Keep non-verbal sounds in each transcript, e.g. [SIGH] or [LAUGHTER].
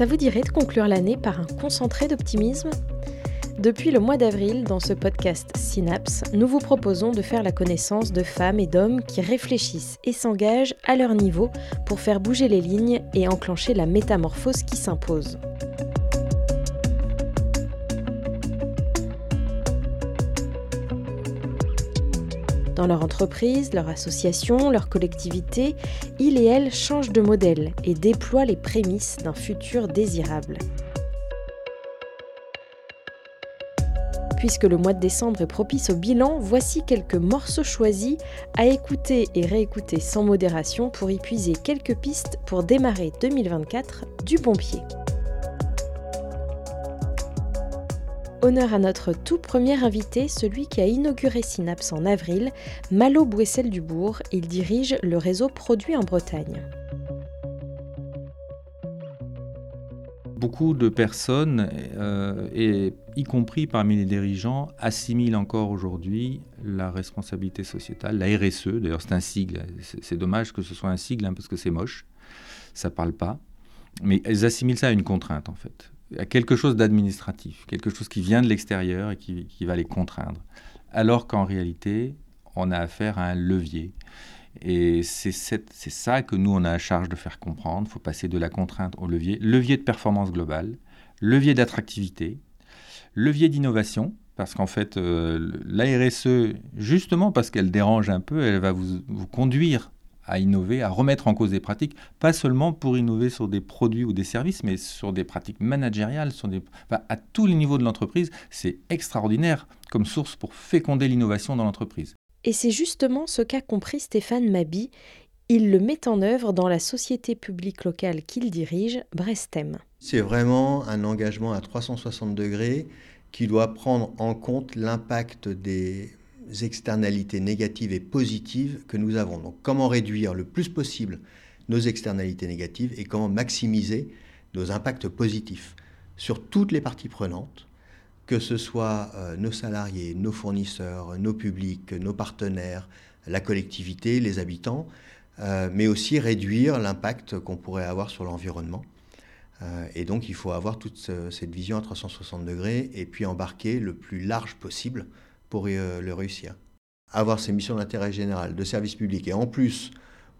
Ça vous dirait de conclure l'année par un concentré d'optimisme depuis le mois d'avril, dans ce podcast Synapse, nous vous proposons de faire la connaissance de femmes et d'hommes qui réfléchissent et s'engagent à leur niveau pour faire bouger les lignes et enclencher la métamorphose qui s'impose. Dans leur entreprise, leur association, leur collectivité, ils et elles changent de modèle et déploient les prémices d'un futur désirable. Puisque le mois de décembre est propice au bilan, voici quelques morceaux choisis à écouter et réécouter sans modération pour y puiser quelques pistes pour démarrer 2024 du bon pied. Honneur à notre tout premier invité, celui qui a inauguré Synapse en avril, Malo Bouessel-Dubourg. Il dirige le réseau Produit en Bretagne. beaucoup de personnes, euh, y compris parmi les dirigeants, assimilent encore aujourd'hui la responsabilité sociétale, la RSE. D'ailleurs, c'est un sigle. C'est dommage que ce soit un sigle hein, parce que c'est moche. Ça parle pas. Mais elles assimilent ça à une contrainte, en fait, à quelque chose d'administratif, quelque chose qui vient de l'extérieur et qui, va les contraindre. Alors qu'en réalité, on a affaire à un levier. Et c'est ça que nous, on a à charge de faire comprendre. Il faut passer de la contrainte au levier. Levier de performance globale, levier d'attractivité, levier d'innovation, parce qu'en fait, euh, la RSE, justement parce qu'elle dérange un peu, elle va vous, conduire à innover, à remettre en cause des pratiques, pas seulement pour innover sur des produits ou des services, mais sur des pratiques managériales, sur des, à tous les niveaux de l'entreprise. C'est extraordinaire comme source pour féconder l'innovation dans l'entreprise. Et c'est justement ce qu'a compris Stéphane Mabi. Il le met en œuvre dans la société publique locale qu'il dirige, Brestem. C'est vraiment un engagement à 360 degrés qui doit prendre en compte l'impact des externalités négatives et positives que nous avons. Donc comment réduire le plus possible nos externalités négatives et comment maximiser nos impacts positifs sur toutes les parties prenantes que ce soit euh, nos salariés, nos fournisseurs, nos publics, nos partenaires, la collectivité, les habitants, euh, mais aussi réduire l'impact qu'on pourrait avoir sur l'environnement. Euh, et donc il faut avoir toute cette vision à 360 degrés et puis embarquer le plus large possible pour le réussir. Avoir ces missions d'intérêt général, de service public et en plus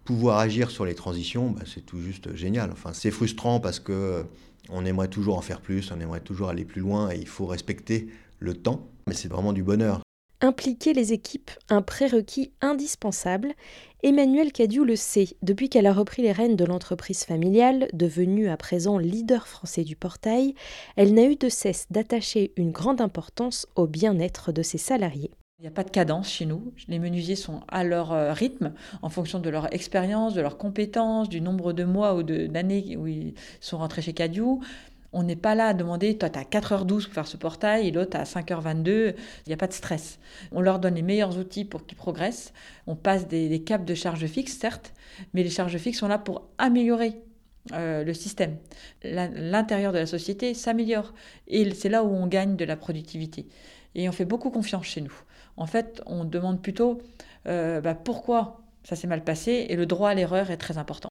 pouvoir agir sur les transitions, bah, c'est tout juste génial. Enfin, c'est frustrant parce que on aimerait toujours en faire plus, on aimerait toujours aller plus loin et il faut respecter le temps, mais c'est vraiment du bonheur. Impliquer les équipes, un prérequis indispensable. Emmanuel Cadieu le sait depuis qu'elle a repris les rênes de l'entreprise familiale, devenue à présent leader français du portail, elle n'a eu de cesse d'attacher une grande importance au bien-être de ses salariés. Il n'y a pas de cadence chez nous. Les menuisiers sont à leur euh, rythme, en fonction de leur expérience, de leurs compétences, du nombre de mois ou d'années où ils sont rentrés chez Cadieu. On n'est pas là à demander, toi, tu as 4h12 pour faire ce portail et l'autre à 5h22. Il n'y a pas de stress. On leur donne les meilleurs outils pour qu'ils progressent. On passe des, caps de charges fixes, certes, mais les charges fixes sont là pour améliorer euh, le système. L'intérieur de la société s'améliore. Et c'est là où on gagne de la productivité. Et on fait beaucoup confiance chez nous. En fait, on demande plutôt euh, bah, pourquoi ça s'est mal passé et le droit à l'erreur est très important.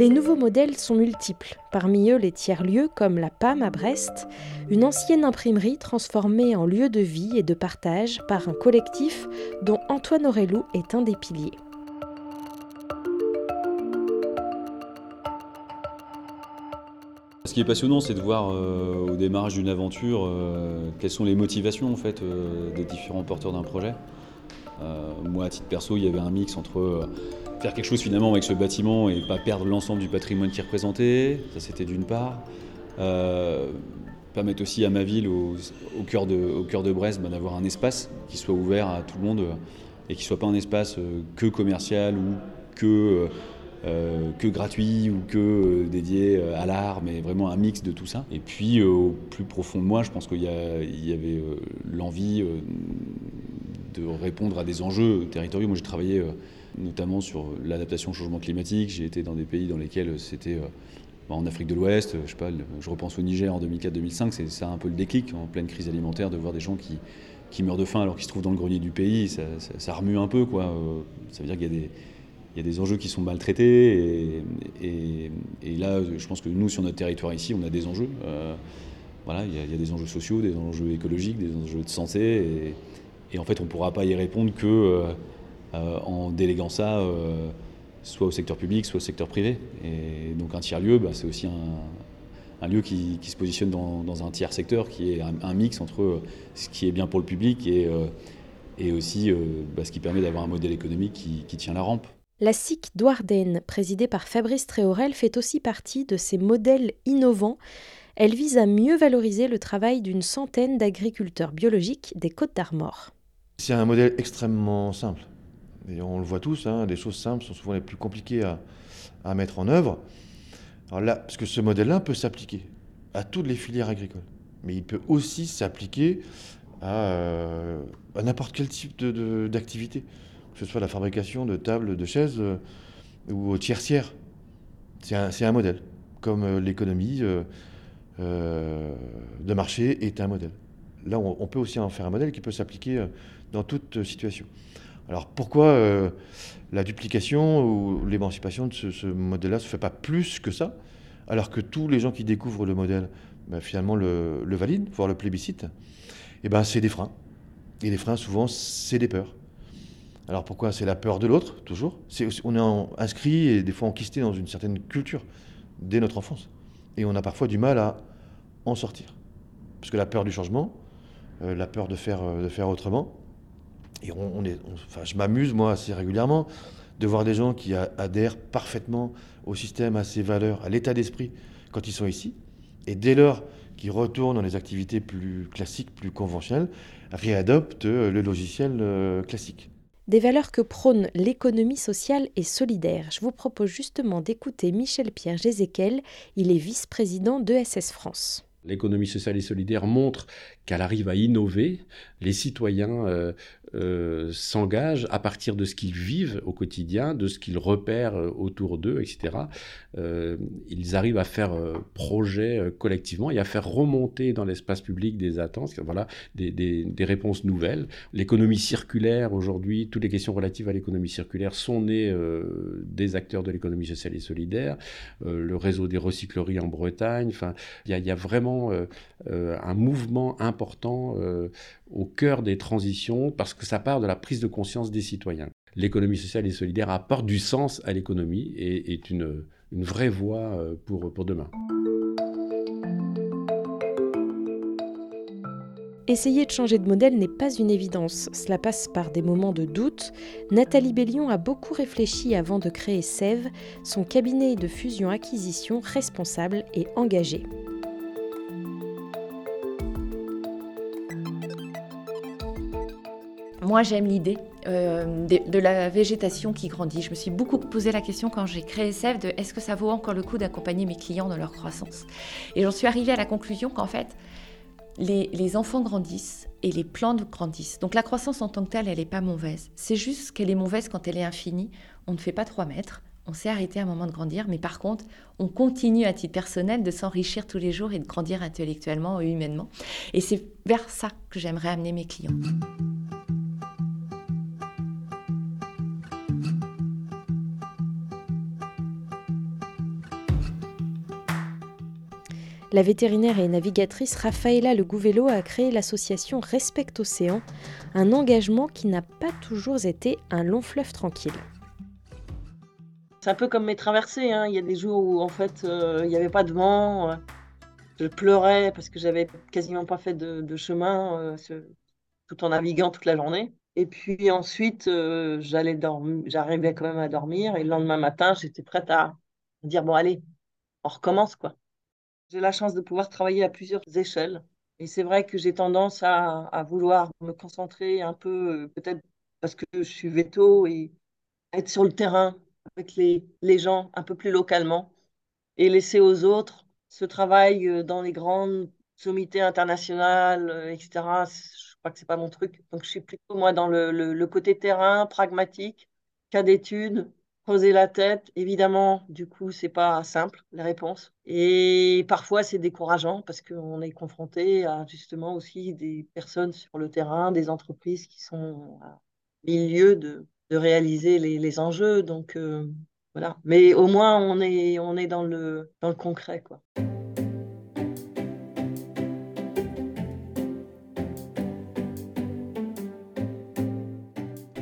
Les nouveaux modèles sont multiples, parmi eux les tiers-lieux comme la PAM à Brest, une ancienne imprimerie transformée en lieu de vie et de partage par un collectif dont Antoine Aurelou est un des piliers. Ce qui est passionnant, c'est de voir euh, au démarrage d'une aventure euh, quelles sont les motivations en fait, euh, des différents porteurs d'un projet. moi, à titre perso, il y avait un mix entre faire quelque chose finalement avec ce bâtiment et pas perdre l'ensemble du patrimoine qui représentait, ça c'était d'une part. permettre aussi à ma ville, au, cœur, de, au cœur de Brest, bah, d'avoir un espace qui soit ouvert à tout le monde et qui ne soit pas un espace que commercial ou que euh, que gratuit ou que euh, dédié euh, à l'art, mais vraiment un mix de tout ça. Et puis au plus profond de moi, je pense qu'il y, avait l'envie de répondre à des enjeux territoriaux. Moi j'ai travaillé notamment sur l'adaptation au changement climatique, j'ai été dans des pays dans lesquels c'était bah, en Afrique de l'Ouest, je je repense au Niger en 2004-2005, c'est ça un peu le déclic en pleine crise alimentaire de voir des gens qui qui meurt de faim alors qu'il se trouve dans le grenier du pays, ça, remue un peu. Quoi. ça veut dire qu'il y a des il y a des enjeux qui sont maltraités. Et, là, je pense que nous, sur notre territoire ici, on a des enjeux. voilà, y, a, il y, a, des enjeux sociaux, des enjeux écologiques, des enjeux de santé. Et, en fait, on ne pourra pas y répondre que en déléguant ça soit au secteur public, soit au secteur privé. Et donc un tiers-lieu, bah, c'est aussi un, lieu qui, se positionne dans, un tiers secteur, qui est un, mix entre euh, ce qui est bien pour le public et, euh, et aussi euh, bah, ce qui permet d'avoir un modèle économique qui, tient la rampe. La SIC Douarden, présidée par Fabrice Tréorel, fait aussi partie de ces modèles innovants. Elle vise à mieux valoriser le travail d'une centaine d'agriculteurs biologiques des Côtes d'Armor. C'est un modèle extrêmement simple. On le voit tous, hein, les choses simples sont souvent les plus compliquées à, mettre en œuvre. Là, parce que ce modèle-là peut s'appliquer à toutes les filières agricoles, mais il peut aussi s'appliquer à, euh, n'importe quel type d'activité, que ce soit la fabrication de tables, de chaises euh, ou au tiers C'est un, un, modèle, comme euh, l'économie de marché est un modèle. Là, on, peut aussi en faire un modèle qui peut s'appliquer dans toute situation. Alors pourquoi euh, la duplication ou l'émancipation de ce, modèle-là ne se fait pas plus que ça, alors que tous les gens qui découvrent le modèle, ben, finalement, le, valident, voire le plébiscite Eh bien, c'est des freins. Et les freins, souvent, c'est des peurs. Alors pourquoi C'est la peur de l'autre, toujours? on est inscrit et des fois enquisté dans une certaine culture dès notre enfance. Et on a parfois du mal à en sortir. Parce que la peur du changement, euh, la peur de faire, euh, de faire autrement, et on, est, enfin, je m'amuse, moi, assez régulièrement, de voir des gens qui adhèrent parfaitement au système, à ses valeurs, à l'état d'esprit quand ils sont ici. Et dès lors qu'ils retournent dans les activités plus classiques, plus conventionnelles, réadoptent euh, le logiciel euh, classique. Des valeurs que prône l'économie sociale et solidaire. Je vous propose justement d'écouter Michel-Pierre Gézéquel. Il est vice-président de SS France. L'économie sociale et solidaire montre qu'elle arrive à innover. Les citoyens euh, euh, s'engagent à partir de ce qu'ils vivent au quotidien, de ce qu'ils repèrent euh, autour d'eux, etc. Euh, ils arrivent à faire projet collectivement et à faire remonter dans l'espace public des attentes, voilà, des, des, réponses nouvelles. L'économie circulaire, aujourd'hui, toutes les questions relatives à l'économie circulaire sont nées des acteurs de l'économie sociale et solidaire, le réseau des recycleries en Bretagne, enfin, il y, y, a vraiment un mouvement important au cœur des transitions parce que ça part de la prise de conscience des citoyens. L'économie sociale et solidaire apporte du sens à l'économie et est une, vraie voie euh, pour, demain. Essayer de changer de modèle n'est pas une évidence, cela passe par des moments de doute. Nathalie Bellion a beaucoup réfléchi avant de créer SEV, son cabinet de fusion-acquisition responsable et engagé. Moi, j'aime l'idée euh, de, la végétation qui grandit. Je me suis beaucoup posé la question quand j'ai créé SEF de est-ce que ça vaut encore le coup d'accompagner mes clients dans leur croissance? Et j'en suis arrivée à la conclusion qu'en fait, les, enfants grandissent et les plantes grandissent. Donc la croissance en tant que telle, elle n'est pas mauvaise. C'est juste qu'elle est mauvaise quand elle est infinie. On ne fait pas 3 mètres. On s'est arrêté à un moment de grandir, mais par contre, on continue à titre personnel de s'enrichir tous les jours et de grandir intellectuellement et humainement. Et c'est vers ça que j'aimerais amener mes clients. La vétérinaire et navigatrice Rafaela Le Gouvello a créé l'association Respect Océan, un engagement qui n'a pas toujours été un long fleuve tranquille. C'est un peu comme mes traversées. Hein. Il y a des jours où en fait euh, il n'y avait pas de vent. Euh, je pleurais parce que j'avais quasiment pas fait de, chemin euh, tout en naviguant toute la journée. Et puis ensuite, j'allais dormir, j'arrivais quand même à dormir. Et le lendemain matin, j'étais prête à dire bon allez, on recommence quoi. J'ai la chance de pouvoir travailler à plusieurs échelles. Et c'est vrai que j'ai tendance à, vouloir me concentrer un peu, euh, peut-être parce que je suis veto, et être sur le terrain avec les, gens un peu plus localement et laisser aux autres ce travail euh, dans les grandes sommités internationales, euh, etc. Je crois que c'est pas mon truc. Donc je suis plutôt moi dans le côté terrain, pragmatique, cas d'études, creuser la tête. Évidemment, du coup, c'est pas simple, les réponses. Et parfois, c'est décourageant parce qu'on est confronté à justement aussi des personnes sur le terrain, des entreprises qui sont à milieu de, de réaliser les, les, enjeux. Donc, euh, voilà. Mais au moins, on est, on est dans, le, dans le concret, quoi.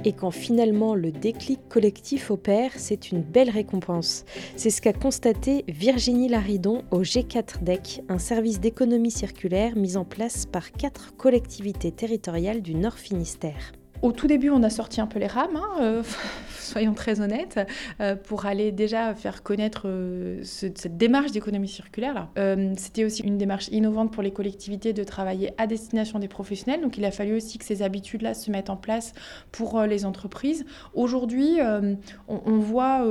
Et quand finalement le déclic collectif opère, c'est une belle récompense. C'est ce qu'a constaté Virginie Laridon au G4 DEC, un service d'économie circulaire mis en place par quatre collectivités territoriales du Nord Finistère. Au tout début, on a sorti un peu les rames, hein, euh, [LAUGHS] soyons très honnêtes, euh, pour aller déjà faire connaître euh, cette démarche d'économie circulaire. C'était aussi une démarche innovante pour les collectivités de travailler à destination des professionnels, donc il a fallu aussi que ces habitudes-là se mettent en place pour les entreprises. Aujourd'hui, on, on, voit,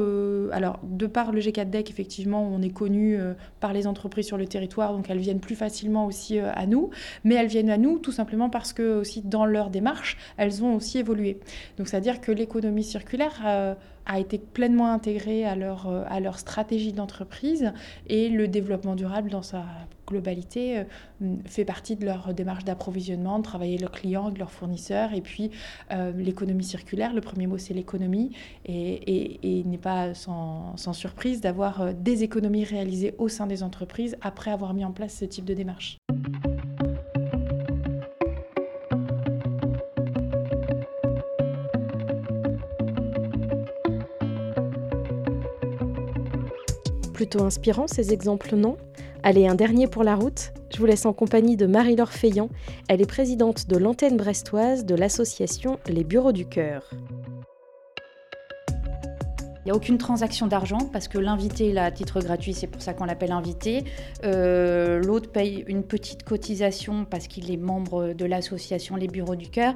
alors de par le G4DEC, effectivement, on est connu par les entreprises sur le territoire, donc elles viennent plus facilement aussi à nous, mais elles viennent à nous tout simplement parce que aussi dans leur démarche, elles ont aussi évolué. Donc c'est-à-dire que l'économie circulaire euh, a été pleinement intégrée à leur, euh, à leur stratégie d'entreprise et le développement durable dans sa globalité euh, fait partie de leur démarche d'approvisionnement, de travailler leurs clients, leurs fournisseurs. Et puis l'économie circulaire, le premier mot c'est l'économie et, et, n'est pas sans, sans surprise d'avoir des économies réalisées au sein des entreprises après avoir mis en place ce type de démarche. Plutôt inspirant ces exemples, non? Allez, un dernier pour la route. Je vous laisse en compagnie de Marie-Laure Feillant. Elle est présidente de l'antenne brestoise de l'association Les Bureaux du Cœur. Il n'y a aucune transaction d'argent parce que l'invité est à titre gratuit, c'est pour ça qu'on l'appelle invité. Euh, l'autre paye une petite cotisation parce qu'il est membre de l'association Les Bureaux du Cœur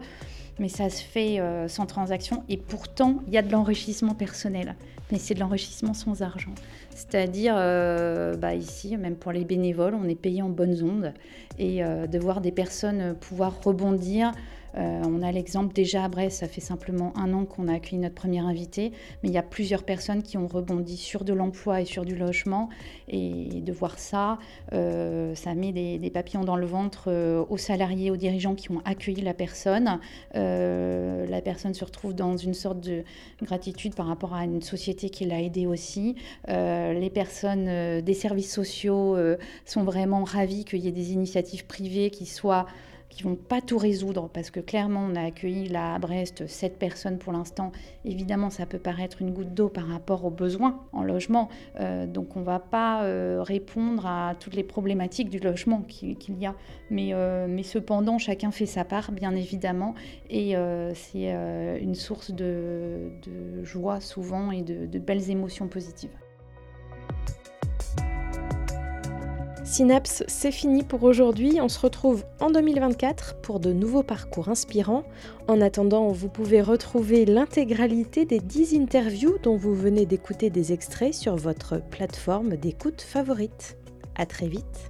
mais ça se fait euh, sans transaction et pourtant il y a de l'enrichissement personnel, mais c'est de l'enrichissement sans argent. C'est-à-dire, euh, bah, ici, même pour les bénévoles, on est payé en bonnes ondes. Et euh, de voir des personnes pouvoir rebondir euh, on a l'exemple déjà à Brest, ça fait simplement un an qu'on a accueilli notre premier invité, mais il y a plusieurs personnes qui ont rebondi sur de l'emploi et sur du logement. Et de voir ça, euh, ça met des, papillons dans le ventre euh, aux salariés, aux dirigeants qui ont accueilli la personne. la personne se retrouve dans une sorte de gratitude par rapport à une société qui l'a aidé aussi. les personnes des services sociaux sont vraiment ravies qu'il y ait des initiatives privées qui soient qui vont pas tout résoudre parce que clairement on a accueilli là à Brest sept personnes pour l'instant. Évidemment, ça peut paraître une goutte d'eau par rapport aux besoins en logement, euh, donc on va pas euh, répondre à toutes les problématiques du logement qu'il y a, mais, euh, mais cependant chacun fait sa part bien évidemment et c'est une source de, joie souvent et de belles émotions positives. Synapse, c'est fini pour aujourd'hui. On se retrouve en 2024 pour de nouveaux parcours inspirants. En attendant, vous pouvez retrouver l'intégralité des 10 interviews dont vous venez d'écouter des extraits sur votre plateforme d'écoute favorite. À très vite.